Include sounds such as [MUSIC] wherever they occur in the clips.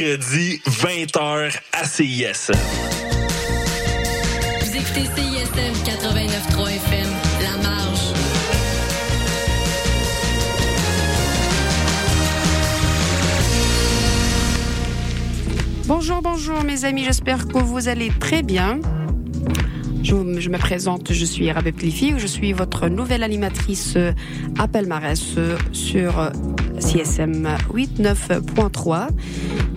mercredis, 20h à CIS. Vous écoutez CISM 89.3 FM, La Marge. Bonjour, bonjour mes amis, j'espère que vous allez très bien. Je, je me présente, je suis Rabeb Cliffy, je suis votre nouvelle animatrice euh, à Palmarès euh, sur euh, CSM 89.3.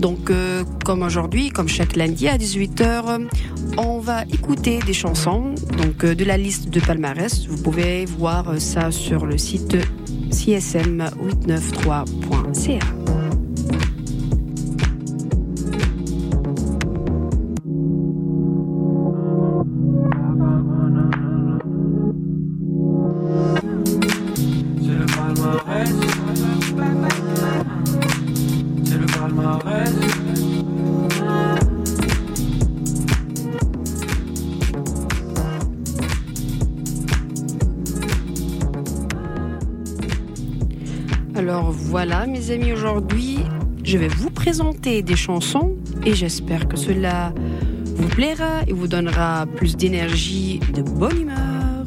Donc, euh, comme aujourd'hui, comme chaque lundi à 18h, on va écouter des chansons donc euh, de la liste de Palmarès. Vous pouvez voir ça sur le site csm893.ca. amis, aujourd'hui, je vais vous présenter des chansons et j'espère que cela vous plaira et vous donnera plus d'énergie, de bonne humeur.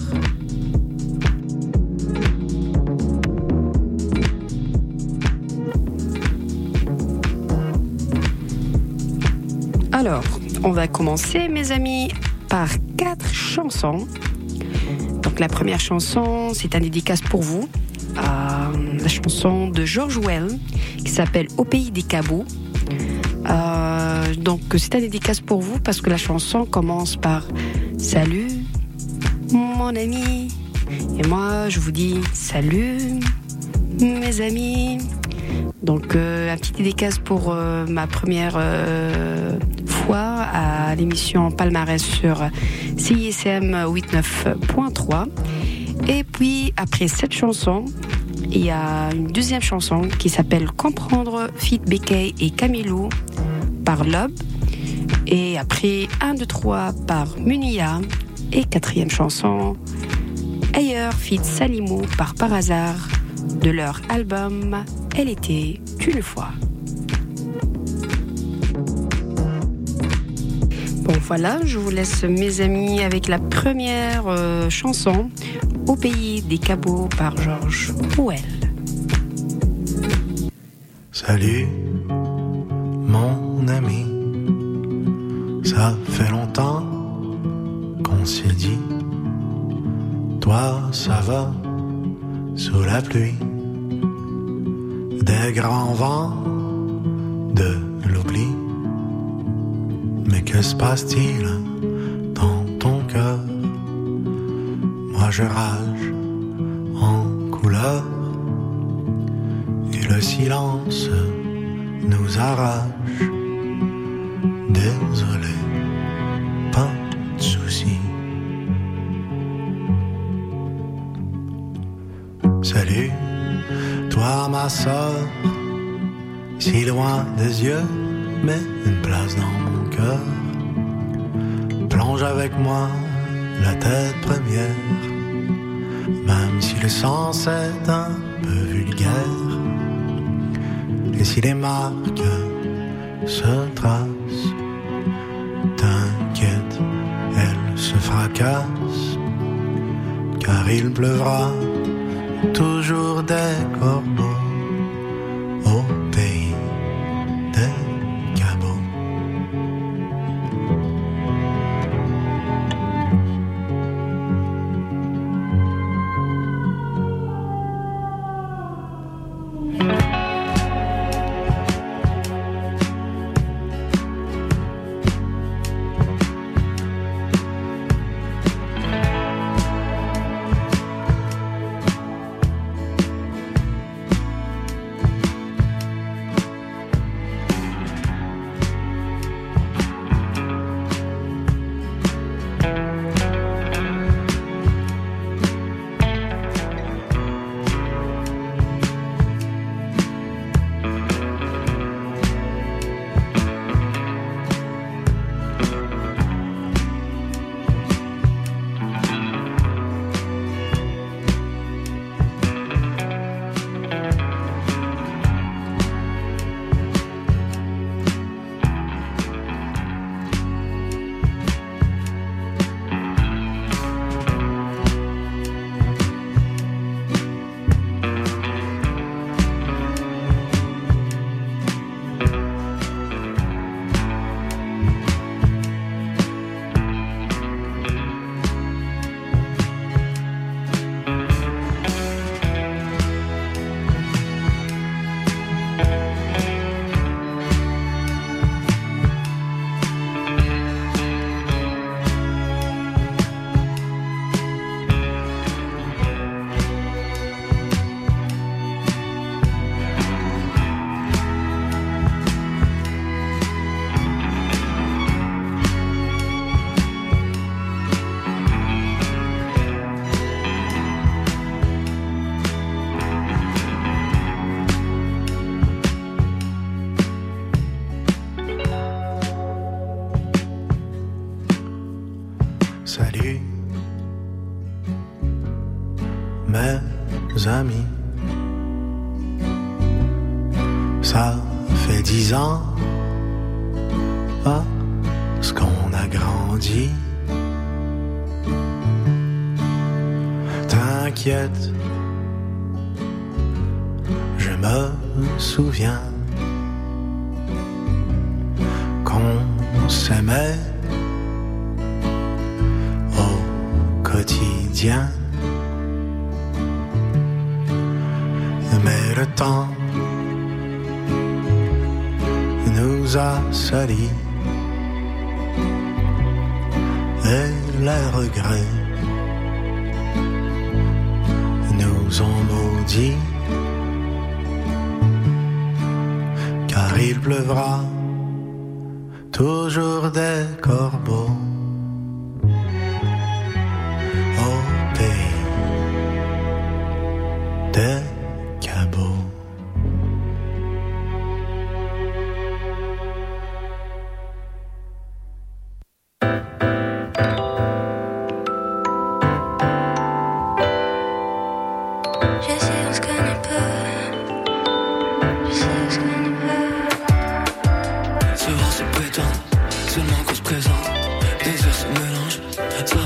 Alors, on va commencer, mes amis, par quatre chansons. Donc la première chanson, c'est un dédicace pour vous. La chanson de George Well qui s'appelle Au pays des cabots. Euh, donc c'est un dédicace pour vous parce que la chanson commence par Salut mon ami et moi je vous dis salut mes amis. Donc euh, un petit dédicace pour euh, ma première fois à l'émission Palmarès sur CISM 89.3. Et puis après cette chanson, il y a une deuxième chanson qui s'appelle Comprendre Fit BK et Camilo par Lob. Et après 1, 2, 3 par Munia. Et quatrième chanson, Ailleurs Fit Salimo par Par hasard de leur album Elle était une fois. Bon voilà, je vous laisse mes amis avec la première euh, chanson Au pays des cabots par Georges Pouel. Salut, mon ami. Ça fait longtemps qu'on s'est dit. Toi, ça va sous la pluie. Des grands vents, de que se passe-t-il dans ton cœur? Moi, je rage en couleur et le silence nous arrache. Désolé, pas de soucis. Salut, toi ma soeur, si loin des yeux, mais une place dans Plonge avec moi la tête première, même si le sens est un peu vulgaire. Et si les marques se tracent, t'inquiète, elles se fracassent, car il pleuvra toujours des corbeaux So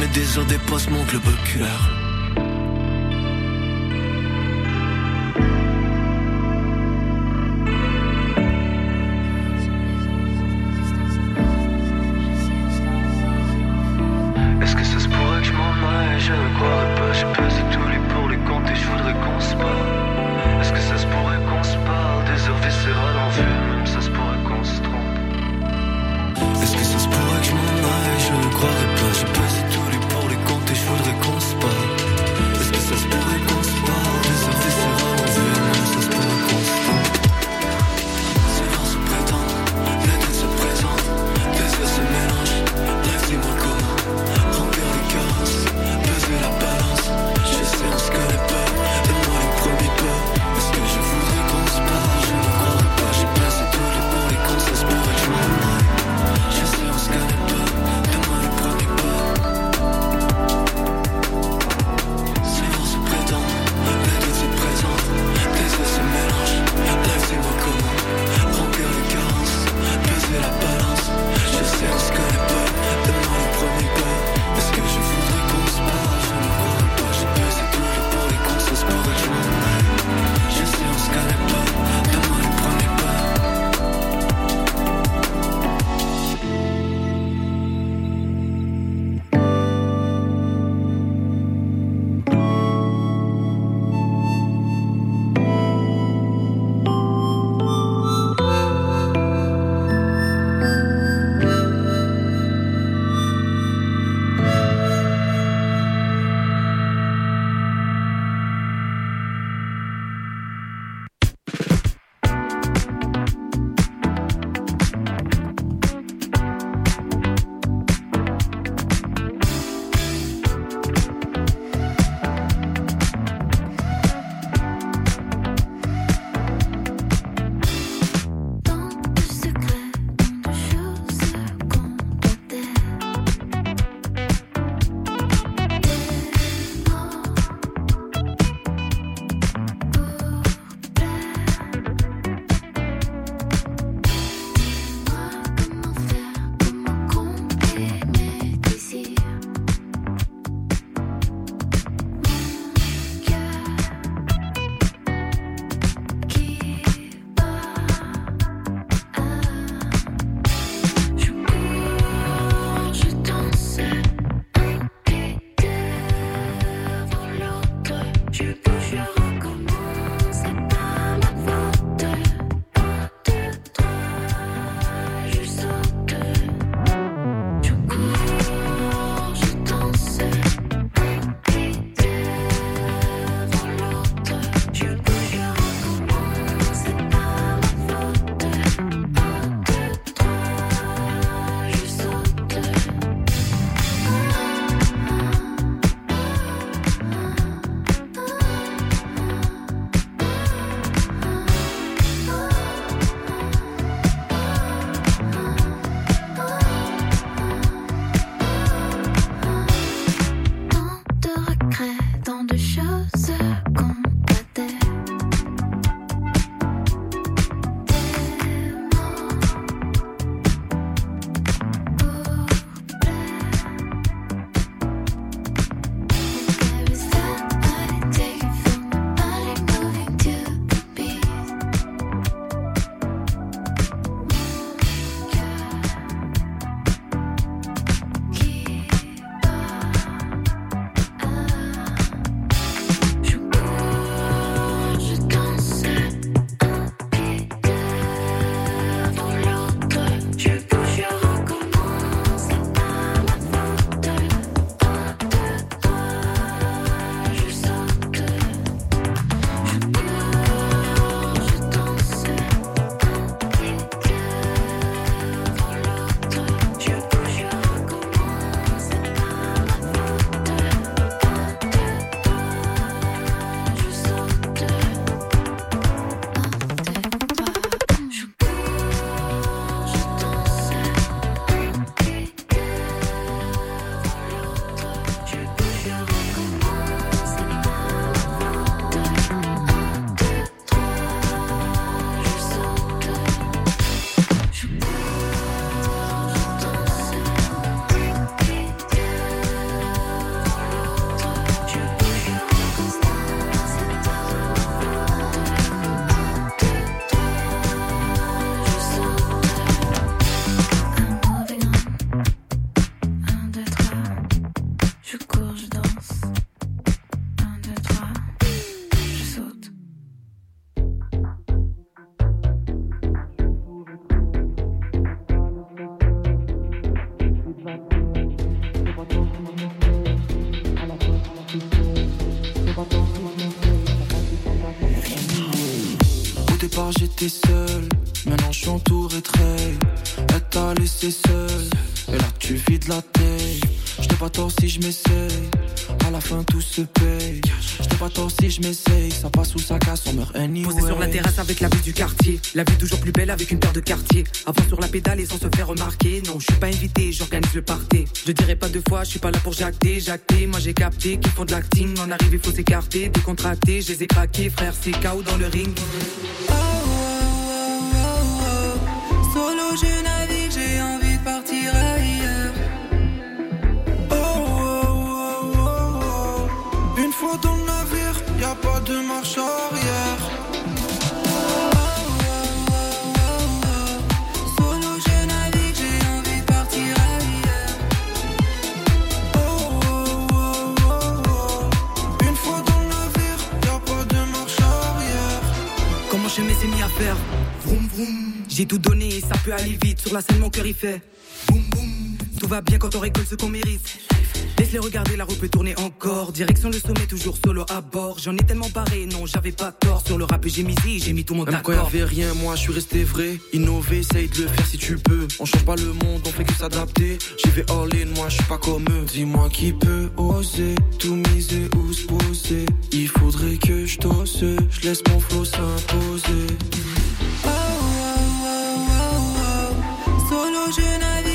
mes désirs dépassent mon globe oculaire. Je m'essaye. À la fin tout se paye. Je pas tort si je m'essaye. Ça passe ou ça casse, on meurt anyway. Posé sur la terrasse avec la vue du quartier. La vue toujours plus belle avec une paire de quartiers. Avant sur la pédale et sans se faire remarquer. Non, je suis pas invité, j'organise le party. Je dirais pas deux fois, je suis pas là pour jacter, jacter. Moi j'ai capté qu'ils font de l'acting. En arrive, il faut s'écarter, décontracter. Je les ai craqués, frère, c'est KO dans le ring. Solo je Vroom vroom. J'ai tout donné et ça peut aller vite. Sur la scène, mon cœur il fait. Tout va bien quand on récolte ce qu'on mérite. Laisse-les regarder, la roue peut tourner encore. Direction le sommet, toujours solo à bord. J'en ai tellement barré, non, j'avais pas tort. Sur le rap, j'ai misé, j'ai mis tout mon Même quand d'accord. y'avait rien, moi je suis resté vrai. Innover, essaye de le faire si tu peux. On change pas le monde, on fait que s'adapter. J'y vais all in, moi je suis pas comme eux. Dis-moi qui peut oser tout miser ou se poser. Il faudrait que je t'ose, je laisse mon flow s'imposer. Oh, oh, oh, oh, oh. Solo je navigue,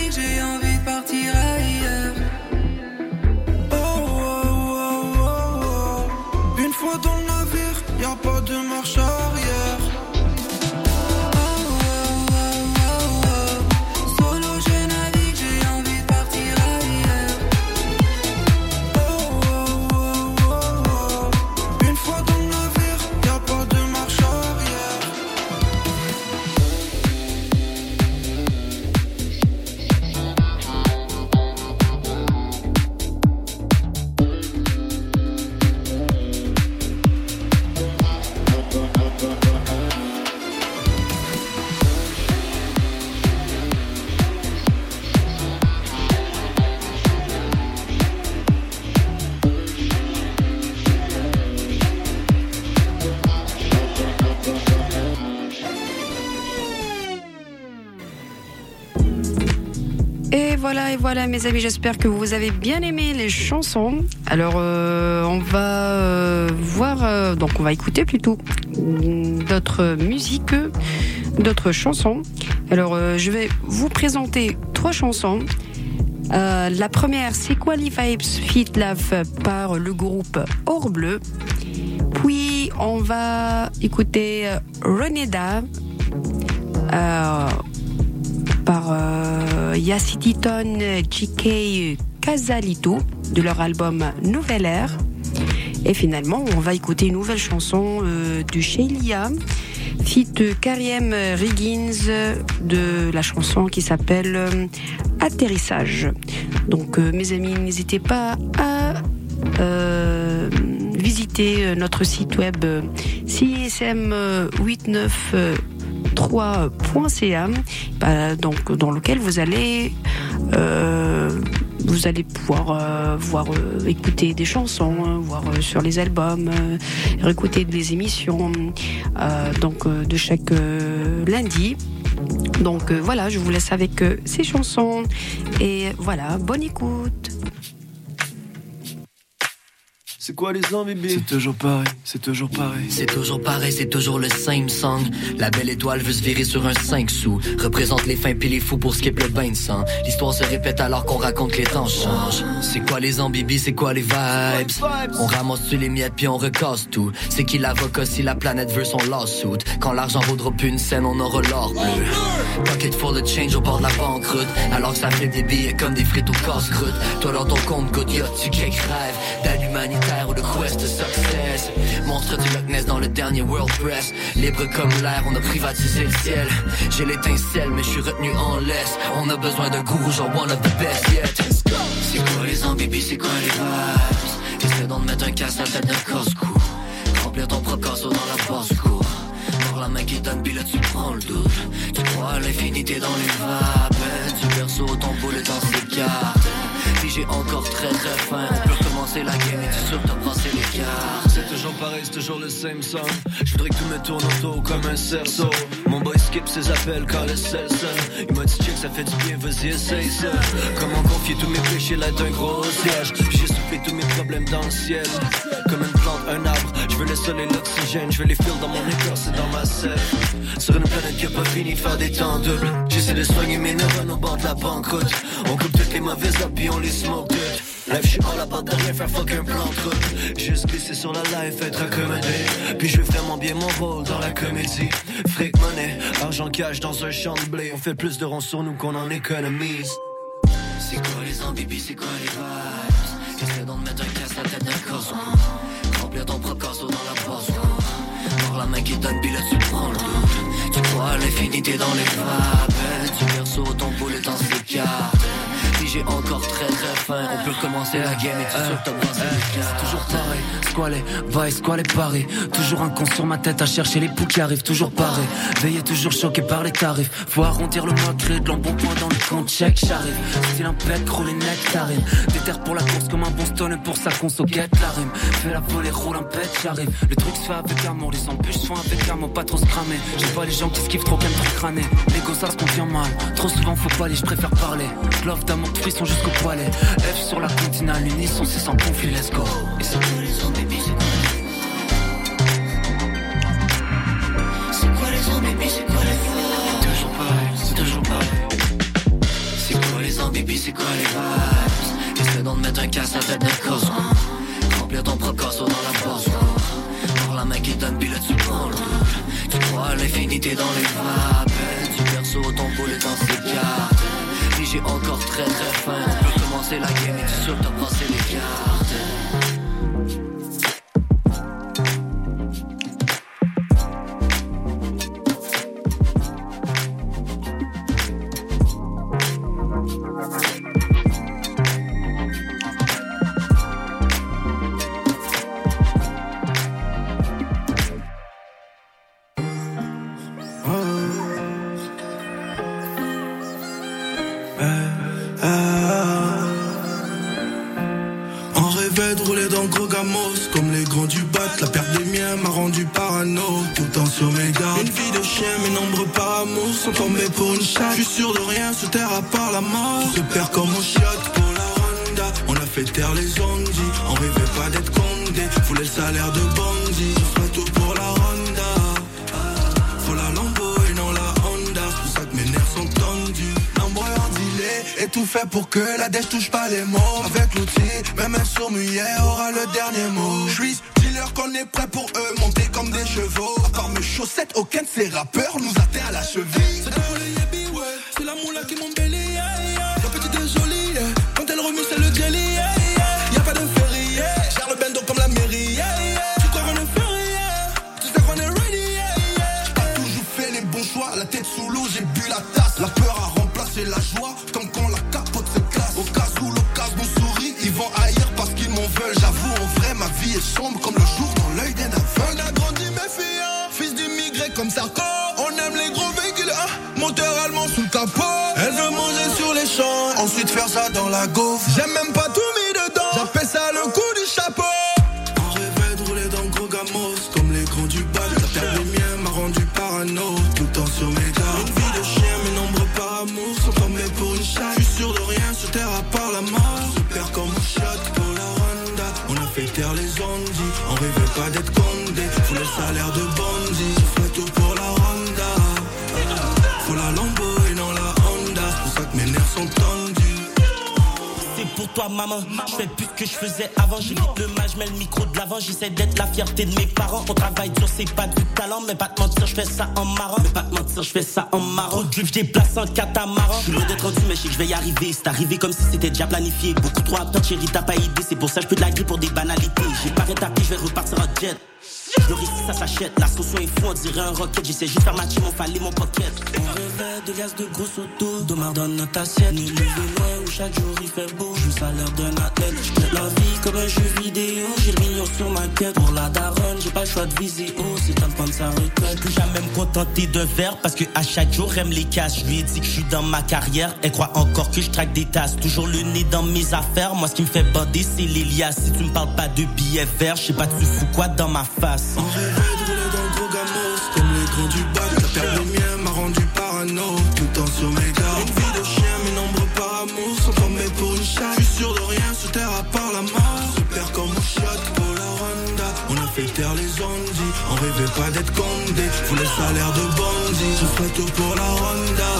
voilà, et voilà, mes amis, j'espère que vous avez bien aimé les chansons. Alors, euh, on va euh, voir, euh, donc on va écouter plutôt d'autres musiques, d'autres chansons. Alors, je vais vous présenter trois chansons. La première, c'est Quali Fit Love par le groupe Or Bleu. Puis, on va écouter Reneda. Par euh, Yaciditon GK Casalito de leur album Nouvelle Ère. Et finalement, on va écouter une nouvelle chanson euh, de Shelia, fit Kariem Riggins de la chanson qui s'appelle euh, Atterrissage. Donc, euh, mes amis, n'hésitez pas à euh, visiter notre site web euh, CISM89 3.ca bah, donc dans lequel vous allez euh, pouvoir euh, euh, écouter des chansons hein, voir sur les albums réécouter des émissions donc de chaque lundi. Donc voilà je vous laisse avec ces chansons. Et voilà bonne écoute C'est quoi les ans, bébé? C'est toujours pareil, c'est toujours pareil. C'est toujours pareil, c'est toujours le same song. La belle étoile veut se virer sur un 5 sous. Représente les fins puis les fous pour skip le bain de sang. L'histoire se répète alors qu'on raconte que les temps changent. C'est quoi les ambibis, c'est quoi les vibes? On ramasse sur les miettes puis on recasse tout. C'est qui l'avocat si la planète veut son lawsuit? Quand l'argent vaudra plus une scène, on aura l'or bleu. Pocket full de change au bord de la banqueroute. Alors que ça fait des billets comme des frites au casse-croûte. Toi dans ton compte, good yacht, tu quelques rêves. D'aide ou de quest success. Monstre du Loch Ness dans le dernier World Press. Libre comme l'air, on a privatisé le ciel. J'ai l'étincelle, mais je suis retenu en laisse. On a besoin d'un gourou, genre one of the best yet. C'est quoi les ambibis, c'est quoi les vibes? J'essaie d'en mettre un casse à la tête d'un casse-cou. Remplir ton propre casseau dans la basse-cour. Dans la main qui donne, puis là tu prends le double. Tu crois à l'infinité dans les vapes. Du berceau, ton boulet dans ses cartes. J'ai encore très très faim, on peut recommencer commencer la game et tu sûr t'as les cartes. C'est toujours pareil, c'est toujours le same song. Je voudrais que tout me tourne autour comme un cerceau. Mon boy skip ses appels quand le sel seul. Il m'a dit check, ça fait du bien, vas-y, essaye ça. Comment confier tous mes péchés là d'un gros siège? J'ai soufflé tous mes problèmes dans le ciel. Comme une plante, un arbre. Je veux le soleil, l'oxygène. Je veux les fils dans mon écorce et dans ma selle. Sur une planète qui a pas fini de faire des temps doubles. J'essaie de soigner mes neurones au bord de la banqueroute. On coupe toutes les mauvaises habits, on les smoke toutes. Life, je suis all about de rien faire fuck un plan route. Juste glisser sur la life, être accommodé. Puis je vraiment bien mon rôle dans la comédie. Fric money, argent cash dans un champ de blé. On fait plus de ronds sur nous qu'on en économise. C'est quoi les ambibies, c'est quoi les vibes? Essaie d'en mettre un casse la tête d'un corso? Remplir ton propre corso dans la poche Voir la main qui donne, là tu prends le Tu crois l'infinité dans les vapes Tu perso ton boulet dans ses cartes J'ai encore très très faim. On peut commencer la game et brassé les cartes C'est toujours pareil, squalé, va et squalé paré. Toujours un con sur ma tête à chercher les poux qui arrivent. Toujours pareil, veillé toujours choqué par les tarifs. Faut arrondir le mois, créer de l'embonpoint dans le compte check J'arrive, style un pet, les nectarines Déterre pour la stone pour sa conso guette la rime Fais la volée, roule un pet, j'arrive. Le truc se fait avec amour, les embûches se font avec amour Pas trop se cramer, j'ai pas les gens qui skiffent trop qu'un truc crâné L'ego ça se contient mal, trop souvent faut pas aller, je préfère parler. Love d'amour, frisson jusqu'au poilet F sur la continale, l'unisson c'est sans conflit, let's go. Et c'est quoi les zombies, c'est quoi C'est quoi les zombies, c'est quoi les vibes? Toujours pareil, c'est toujours pareil. C'est quoi les zombies, c'est quoi les vibes? Essaie d'en mettre un casse à tête d'un corso Remplir ton propre dans la poche Voir la main qui donne, puis là tu prends le Tu crois l'infinité dans les vapes. Tu perso ton boulet dans ses cartes. Puis j'ai encore très très faim. Peut commencer la game et tu sûr t'as passé les cartes dèche touche pas les mots. Avec l'outil, même un sourd muet aura le dernier mot. Je suis dealer qu'on est prêt pour eux Monter comme des chevaux. À part mes chaussettes, aucun de ces rappeurs Nous atteint je faisais avant J'évite le mal, je mets le micro de l'avant J'essaie d'être la fierté de mes parents. On travaille dur, c'est pas du talent Mais pas te mentir, je fais ça en marrant. Mais pas te mentir, je fais ça en marrant. Trop de je déplace en catamaran. Je suis loin d'être mais je sais que je vais y arriver. C'est arrivé comme si c'était déjà planifié. Beaucoup trop à chérie, t'as pas idée. C'est pour ça que je peux te la grille pour des banalités. J'ai pas rétabli, je vais repartir en jet. Le risque ça s'achète, la sauce est fou, on dirait un rocket. J'essaie juste faire ma team, on fallait mon pocket de gaz de gros autos, d'Omar dans notre assiette loin où chaque jour il fait beau, je à l'air d'un athlète. J'traite la vie comme un jeu vidéo, j'ai le million sur ma tête. Pour la daronne, j'ai pas le choix de viser haut, c'est temps de prendre sa retraite. Plus jamais me contenter de verre parce que à chaque jour elle me les casse. Je lui ai dit que je suis dans ma carrière, elle croit encore que je traque des tasses. Toujours le nez dans mes affaires, moi ce qui me fait bander c'est l'Elias. Si tu me parles pas de billets verts, je sais pas tu fous quoi dans ma face. On rêvait de rouler dans le gros gamos, comme les grands du bac. Pas d'être condé. Faut le salaire de bandit, je ferai tout pour la Honda.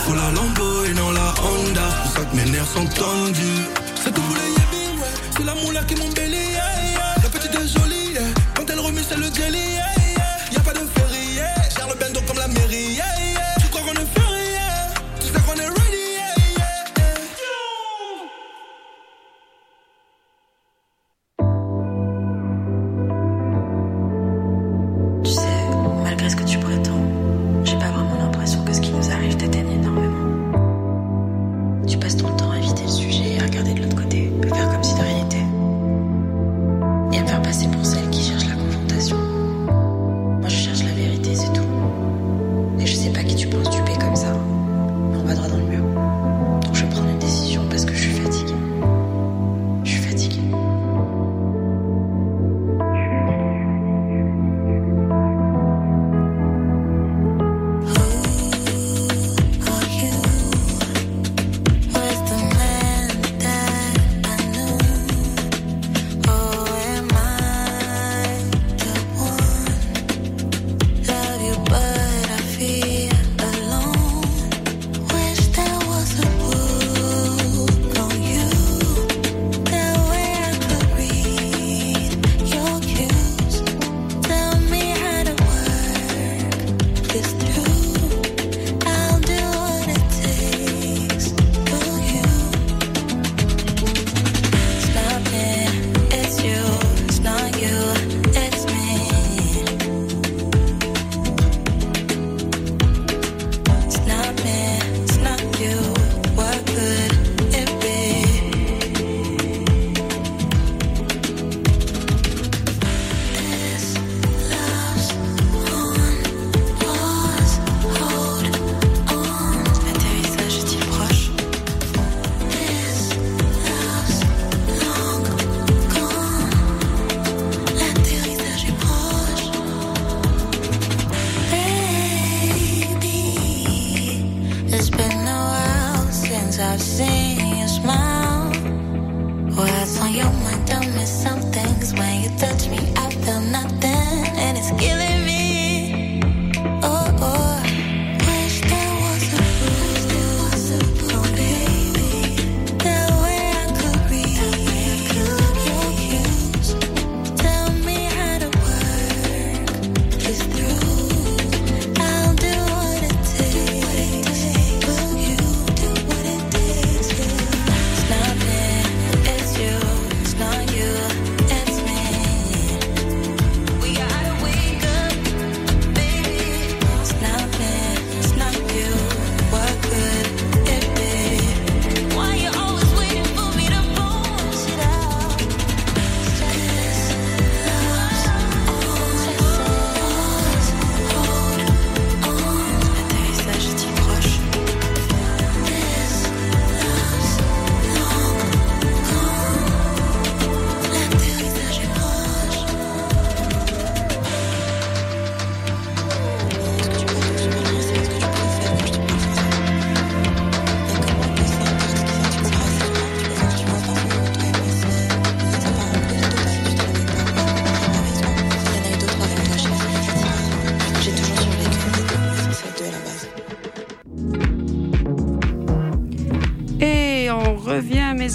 Faut la Lambo et non la Honda. C'est pour ça que mes nerfs sont tendus. C'est tout pour les yébis, ouais. C'est la moula qui m'embellit.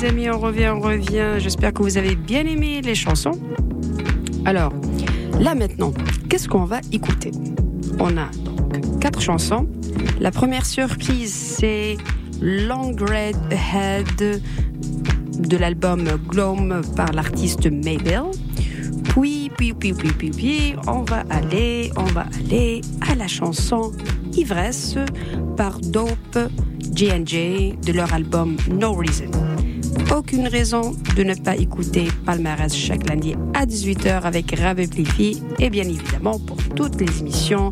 Amis, on revient, on revient. J'espère que vous avez bien aimé les chansons. Alors, là maintenant, qu'est-ce qu'on va écouter? On a donc quatre chansons. La première surprise, c'est Long Red Head de l'album Gloam par l'artiste Mabel. Puis, puis, puis, puis, puis, puis, on va aller, on va aller à la chanson Ivresse par Dope J&J de leur album No Reason. Aucune raison de ne pas écouter Palmarès chaque lundi à 18h avec Rave Plifi et bien évidemment pour toutes les émissions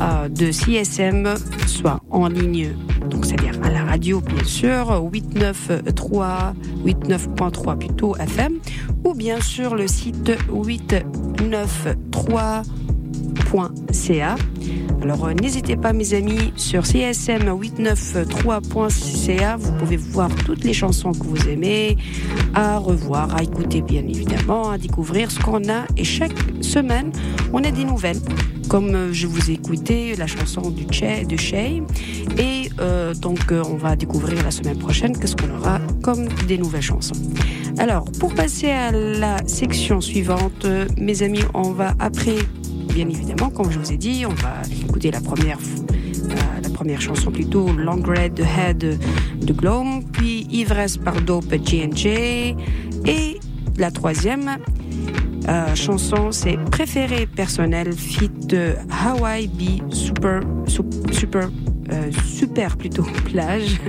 euh, de CSM, soit en ligne, donc c'est-à-dire à la radio bien sûr, 893, 89.3 plutôt FM, ou bien sur le site 893.ca. Alors euh, n'hésitez pas mes amis sur csm893.ca, vous pouvez voir toutes les chansons que vous aimez, à revoir, à écouter bien évidemment, à découvrir ce qu'on a et chaque semaine on a des nouvelles. Comme euh, je vous ai écouté la chanson du Che, de Shay et euh, donc on va découvrir la semaine prochaine qu'est-ce qu'on aura comme des nouvelles chansons. Alors pour passer à la section suivante, mes amis, on va après bien évidemment, comme je vous ai dit, on va écouter la première, euh, chanson plutôt, Long Red Head de Gloam, puis Ivresse par Dope J&J, et la troisième euh, chanson, c'est Préféré personnel, fit de Hawaii B Super, Sup- Super, euh, Super plutôt [LAUGHS] plage,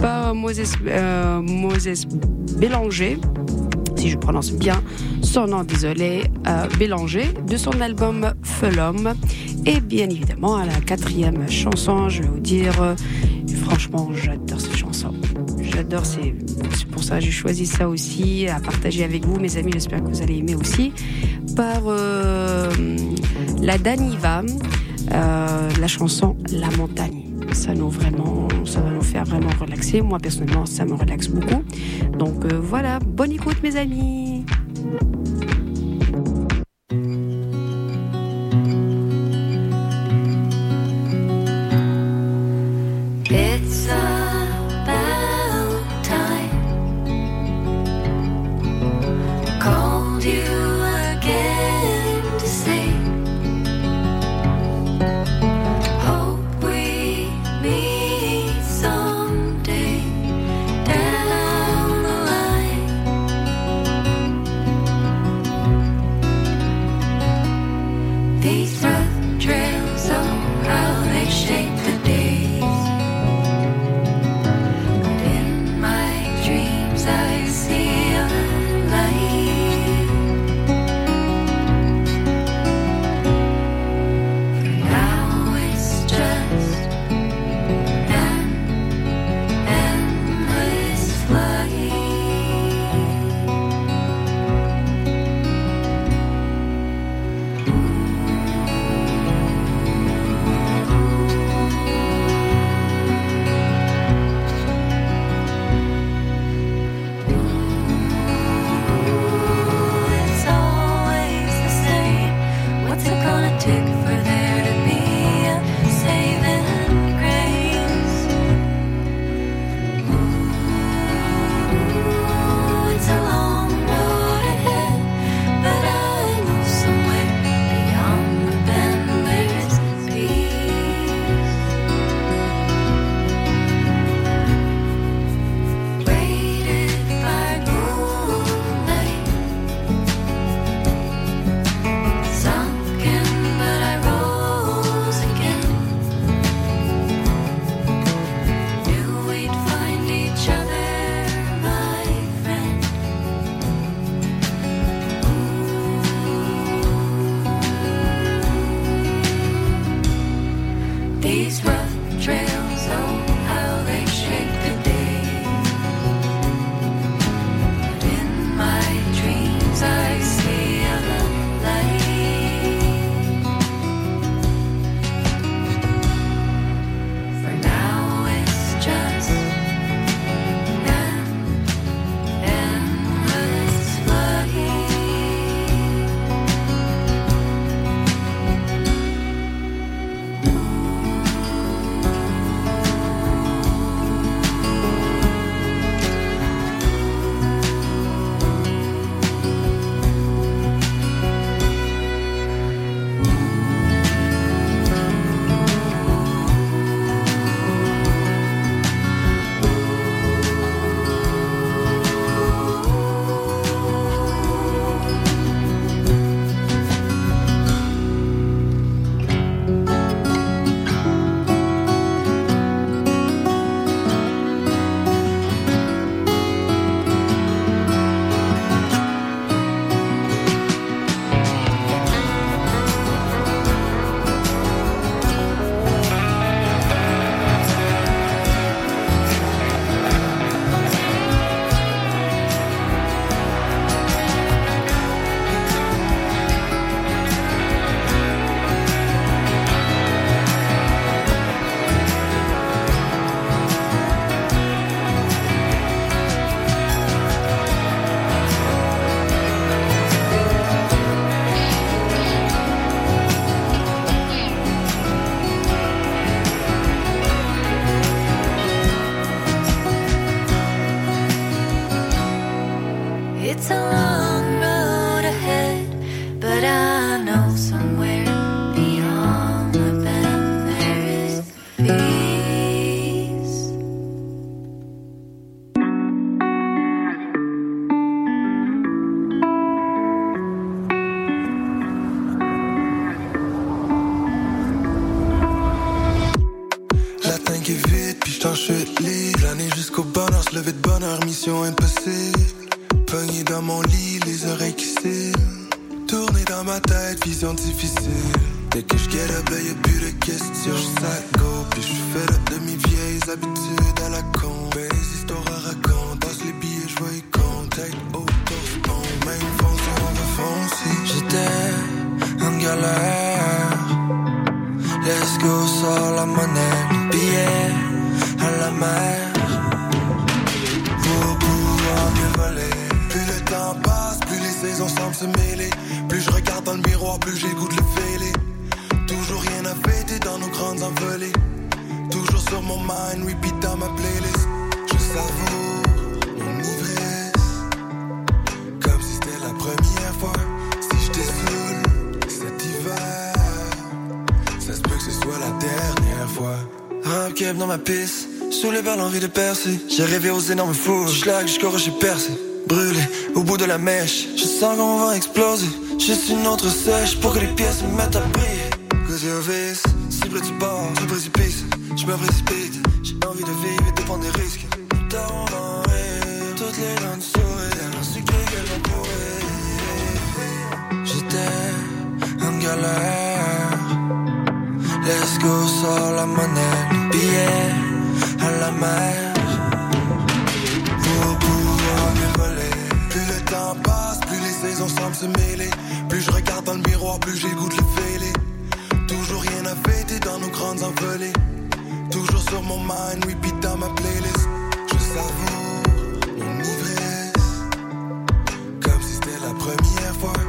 par Moses, Moses Bélanger si je prononce bien son nom, désolé, euh, Bélanger, de son album Felom. Et bien évidemment, à la quatrième chanson, je vais vous dire, euh, franchement, j'adore cette chanson. J'adore, c'est pour ça que j'ai choisi ça aussi, à partager avec vous, mes amis, j'espère que vous allez aimer aussi, par euh, la Daniva, la chanson La Montagne. Ça nous vraiment, ça va nous faire vraiment relaxer. Moi personnellement, ça me relaxe beaucoup. Donc voilà, bonne écoute mes amis. Go, sors la monnaie, le à la mer. Pour pouvoir mieux voler. Plus le temps passe, plus les saisons semblent se mêler. Plus je regarde dans le miroir, plus j'écoute le fêlé. Toujours rien à fêter dans nos grandes envolées. Toujours sur mon mind, repeat dans ma playlist. Je savoure mon ivresse. Comme si c'était la première fois. Rap keb dans ma piste, saoulé par l'envie de percer. J'ai rêvé aux énormes fours, schlag jusqu'au rocher percé. Brûlé au bout de la mèche, je sens qu'on va exploser. Juste une autre sèche pour que les pièces me mettent à briller. Cause you're vice, si près du bord, du précipice, je me précipite. J'ai envie de vivre et de prendre des risques. Tard va en rire, toutes les dents de sourire, un sucré qu'elle va pourrir. J'étais en galère. Let's go, sors la monnaie, à la mer. Plus le temps passe, plus les saisons semblent se mêler. Plus je regarde dans le miroir, plus j'écoute le fêlé. Toujours rien à fêter dans nos grandes envolées. Toujours sur mon mind, repeat dans ma playlist. Je savoure mon ivresse. Comme si c'était la première fois.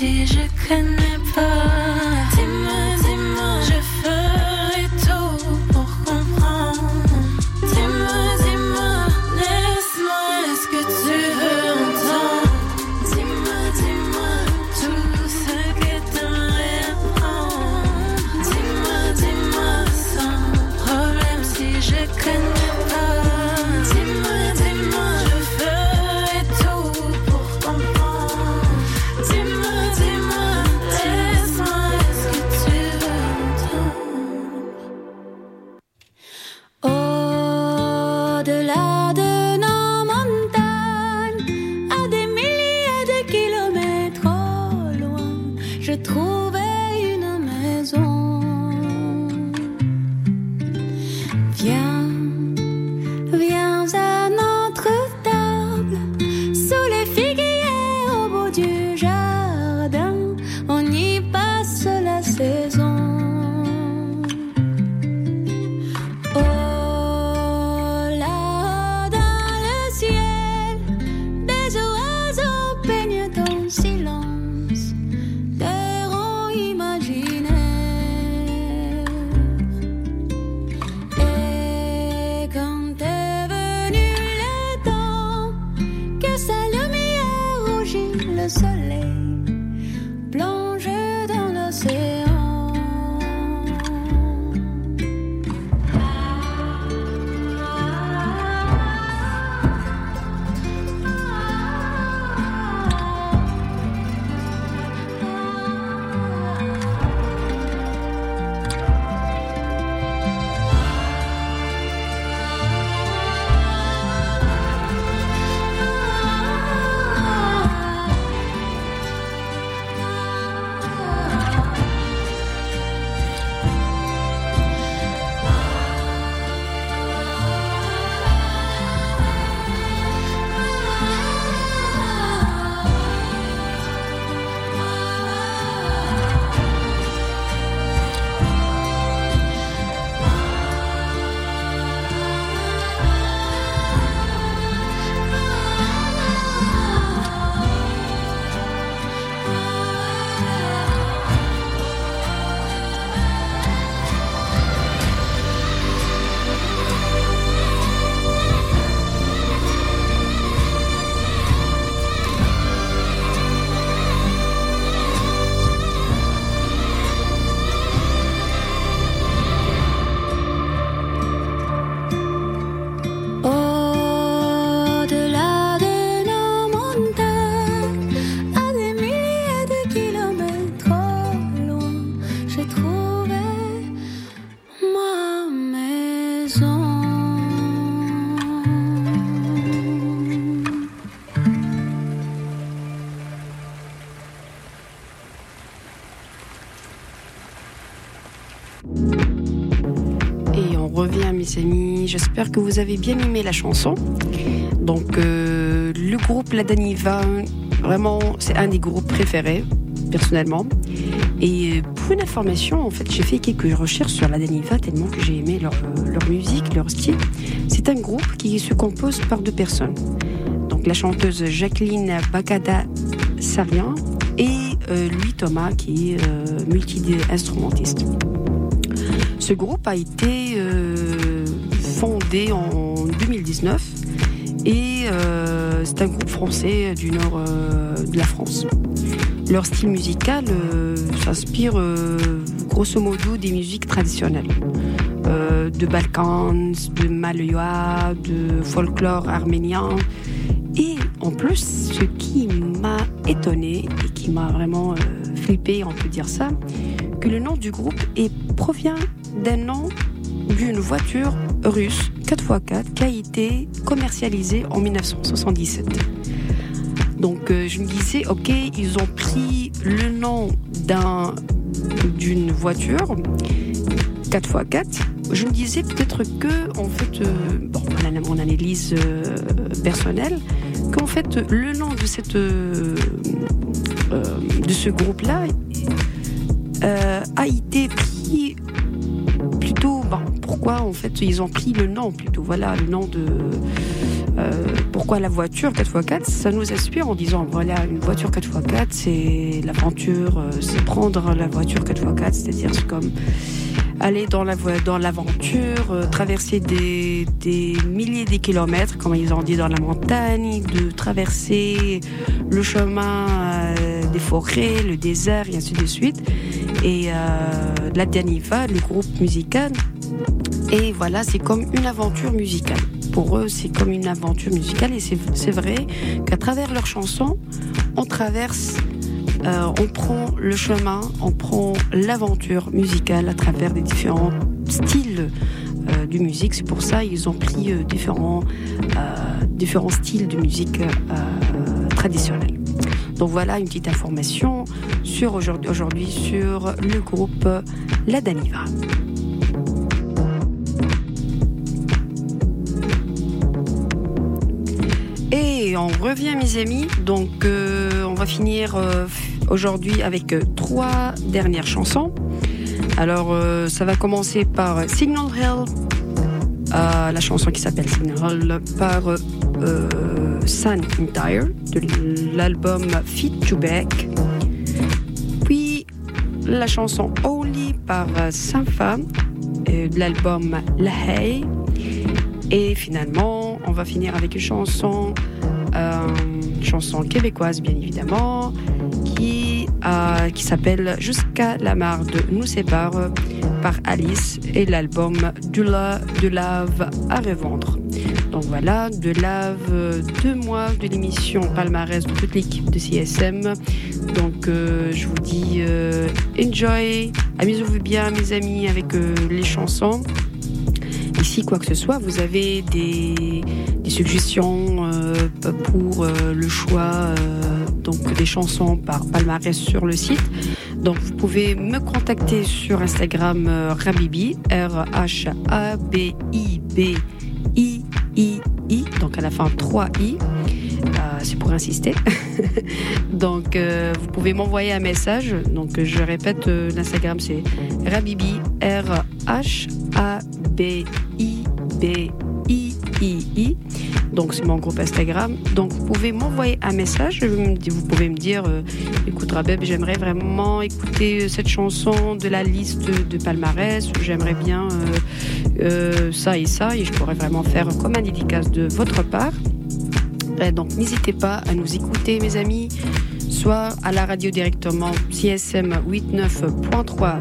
Si je connais pas. J'espère que vous avez bien aimé la chanson. Donc, euh, le groupe La Daniva, vraiment, c'est un des groupes préférés, personnellement. Et euh, pour une information, en fait, j'ai fait quelques recherches sur La Daniva tellement que j'ai aimé leur, euh, leur musique, leur style. C'est un groupe qui se compose par deux personnes. Donc, la chanteuse Jacqueline Bacada Sarian et euh, Louis Thomas, qui est euh, multi-instrumentiste. Ce groupe a été fondé en 2019 et euh, c'est un groupe français du nord euh, de la France. Leur style musical euh, s'inspire grosso modo des musiques traditionnelles. De Balkans, de Maloya, de folklore arménien. Et en plus, ce qui m'a étonné et qui m'a vraiment flippé, on peut dire ça, que le nom du groupe provient d'un nom d'une voiture russe 4x4 qui a été commercialisée en 1977. Donc euh, je me disais, ok, ils ont pris le nom d'un d'une voiture 4x4. Je me disais peut-être que, en fait, euh, bon, mon, mon analyse euh, personnelle, qu'en fait le nom de cette euh, de ce groupe-là a été pris en fait ils ont pris le nom plutôt Voilà, le nom de. euh, pourquoi la voiture 4x4 Ça nous inspire en disant voilà, une voiture 4x4, c'est l'aventure, euh, c'est prendre la voiture 4x4, c'est-à-dire c'est comme aller dans la dans l'aventure, euh, traverser des, des milliers de kilomètres, comme ils ont dit dans la montagne, de traverser le chemin des forêts, le désert, et ainsi de suite. Et la Daniva, le groupe musical, et voilà, c'est comme une aventure musicale. Pour eux, c'est comme une aventure musicale, et c'est vrai qu'à travers leurs chansons, on traverse euh, on prend le chemin, on prend l'aventure musicale à travers des différents styles euh, de musique. C'est pour ça ils ont pris euh, différents, différents styles de musique traditionnelle. Donc voilà une petite information sur aujourd'hui sur le groupe La Daniva. On revient, mes amis. Donc, euh, on va finir euh, aujourd'hui avec euh, trois dernières chansons. Alors, ça va commencer par Signal euh, la chanson qui s'appelle Signal Hell par Sun Entire de l'album Fit to Back. Puis la chanson Holy par euh, de l'album La Hay. Et finalement, on va finir avec une chanson chanson québécoise, bien évidemment, qui, euh, qui s'appelle Jusqu'à la mare de nous sépare par Alice et l'album de, la, de Lave à revendre. Donc voilà, de Lave, deux mois de l'émission Palmarès de toute l'équipe de CSM. Donc euh, je vous dis euh, enjoy, amusez-vous bien mes amis avec euh, les chansons. Quoi que ce soit, vous avez des, suggestions euh, pour euh, le choix euh, donc des chansons par palmarès sur le site. Donc vous pouvez me contacter sur Instagram Rabibi, R-H-A-B-I-B-I-I-I, donc à la fin 3-I. Euh, c'est pour insister. [LAUGHS] donc vous pouvez m'envoyer un message. Donc je répète, l'Instagram c'est Rabibi, R-H-A-B-I-B-I-I-I. Donc c'est mon groupe Instagram. Donc vous pouvez m'envoyer un message. Vous pouvez me dire, euh, écoute Rabeb, j'aimerais vraiment écouter euh, cette chanson de la liste de palmarès. J'aimerais bien euh, ça et ça. Et je pourrais vraiment faire comme un dédicace de votre part. Euh, Donc n'hésitez pas à nous écouter mes amis, soit à la radio directement CSM 89.3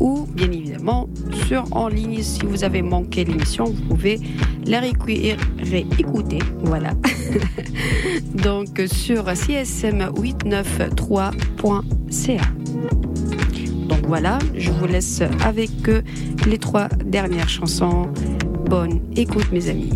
ou bien évidemment en ligne si vous avez manqué l'émission, vous pouvez la réécou- réécouter. Voilà. [LAUGHS] Donc sur csm893.ca. Donc voilà, je vous laisse avec euh, les trois dernières chansons. Bonne écoute mes amis.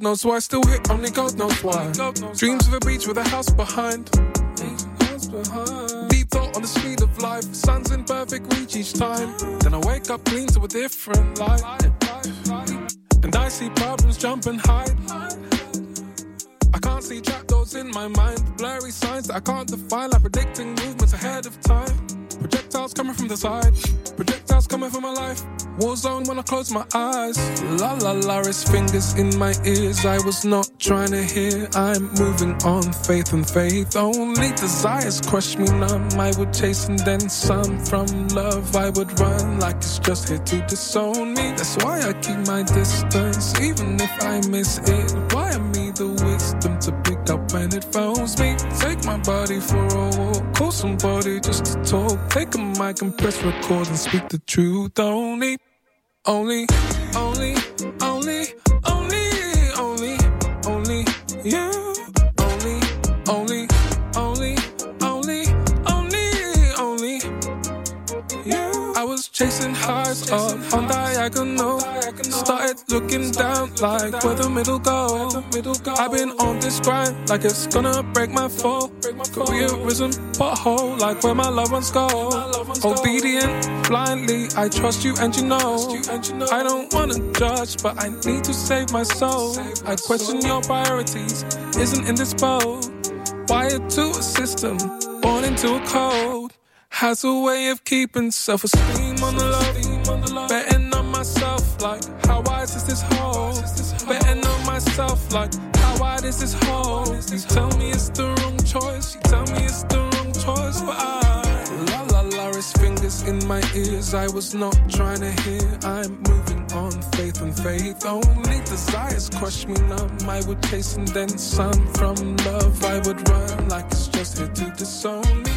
God knows why. Still here, only God knows why. Dreams of a beach with a house behind. Deep thought on the speed of life. Sun's in perfect reach each time. Then I wake up clean to a different life. And I see problems jump and hide. I can't see trapdoors in my mind. Blurry signs that I can't define, like predicting movements ahead of time. Projectiles coming from the side, projectiles coming from my life. War zone when I close my eyes. La la la, it's fingers in my ears. I was not trying to hear. I'm moving on, faith and faith. Only desires crush me numb. I would chase and then some from love. I would run like it's just here to disown me. That's why I keep my distance, even if I miss it. Wisdom to pick up when it phones me? Take my body for a walk, call somebody just to talk. Take a mic and press record and speak the truth. Only, only, only, only, chasing highs up on diagonal. Started looking down like where the middle go. I've been on this grind like it's gonna break my fall. Careerism pothole like where my loved ones go. Obedient blindly, I trust you and you know. I don't wanna judge, but I need to save my soul. I question your priorities, isn't in this boat. Wired to a system, born into a code. Has a way of keeping self-esteem on the low. Betting on myself like, how wise is this hole? Betting on myself like, how wide is this hole? You tell me it's the wrong choice. You tell me it's the wrong choice, but I la la la, it's fingers in my ears. I was not trying to hear. I'm moving on, faith and faith. Only desires crush me numb. I would chase and then some from love. I would run like it's just here to disown me.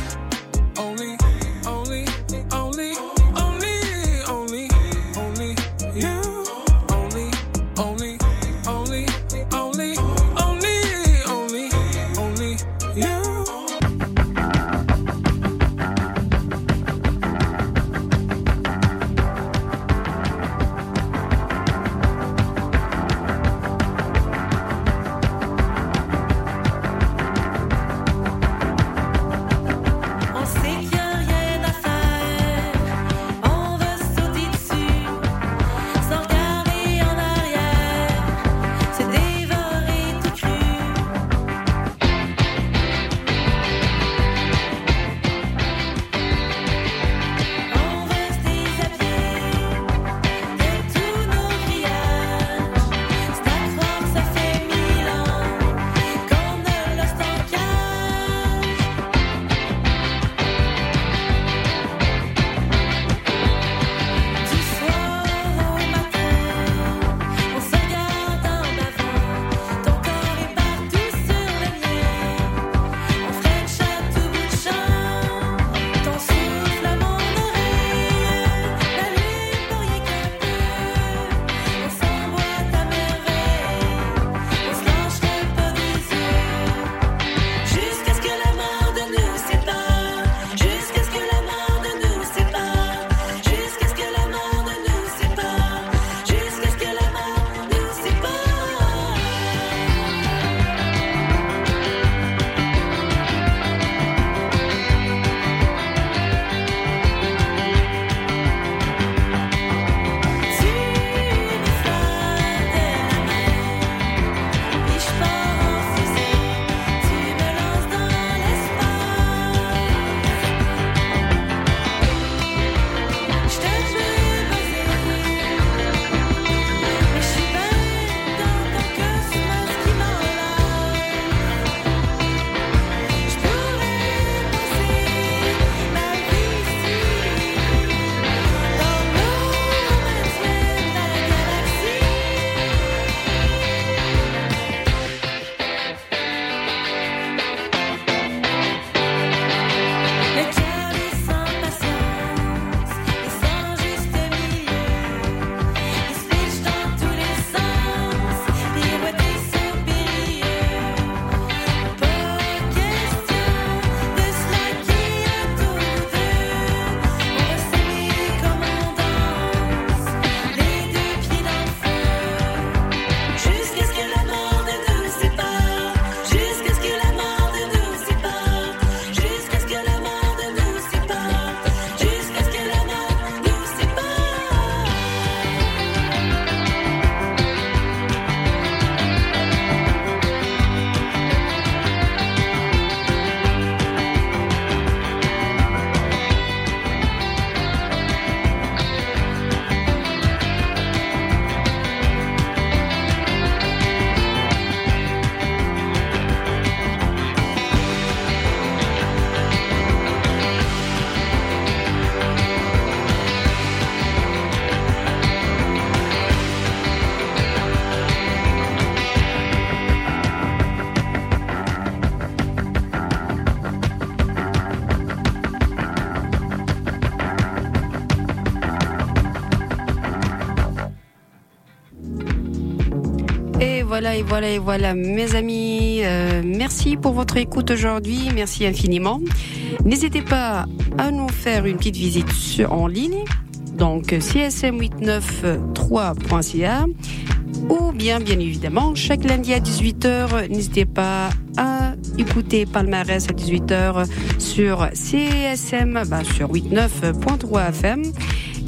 Voilà, et voilà, et voilà, mes amis. euh, merci pour votre écoute aujourd'hui. Merci infiniment. N'hésitez pas à nous faire une petite visite en ligne. Donc, csm893.ca. Ou bien, bien évidemment, chaque lundi à 18h, n'hésitez pas à écouter Palmarès à 18h sur CSM, bah, sur 89.3 FM.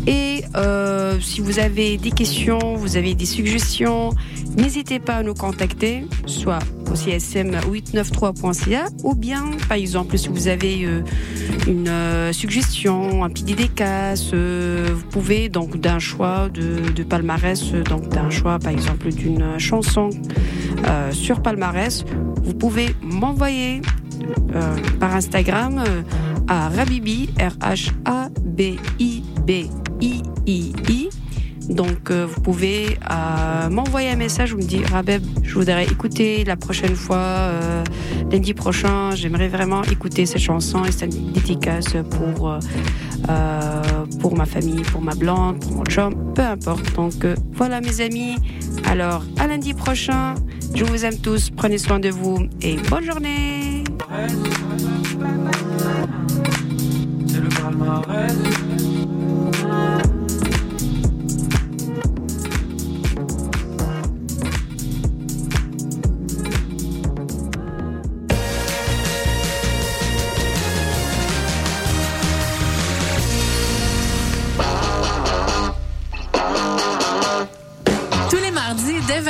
Et euh, si vous avez des questions, vous avez des suggestions, n'hésitez pas à nous contacter, soit au csm893.ca ou bien, par exemple, si vous avez euh, une euh, suggestion, un petit dédicace, euh, vous pouvez donc d'un choix de, palmarès, donc d'un choix par exemple d'une chanson sur palmarès, vous pouvez m'envoyer par Instagram à Rabibi, R-H-A-B-I-B-I-I-I. Donc euh, vous pouvez euh, m'envoyer un message, vous me dites Rabeb, je voudrais écouter la prochaine fois, euh, lundi prochain, j'aimerais vraiment écouter cette chanson et c'est une dédicace pour, ma famille, pour ma blonde, pour mon chum, peu importe. Donc voilà mes amis, alors à lundi prochain, je vous aime tous, prenez soin de vous et bonne journée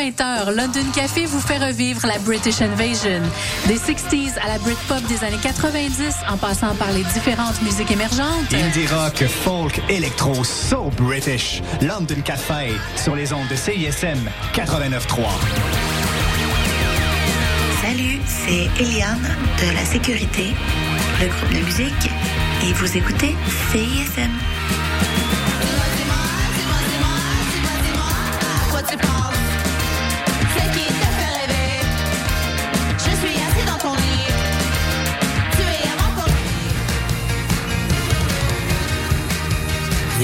20h, London Café vous fait revivre la British Invasion. Des 60s à la Britpop des années 90, en passant par les différentes musiques émergentes. Indie rock, folk, électro, so British. London Café sur les ondes de CISM 89.3. Salut, c'est Eliane de la Sécurité, le groupe de musique, et vous écoutez CISM.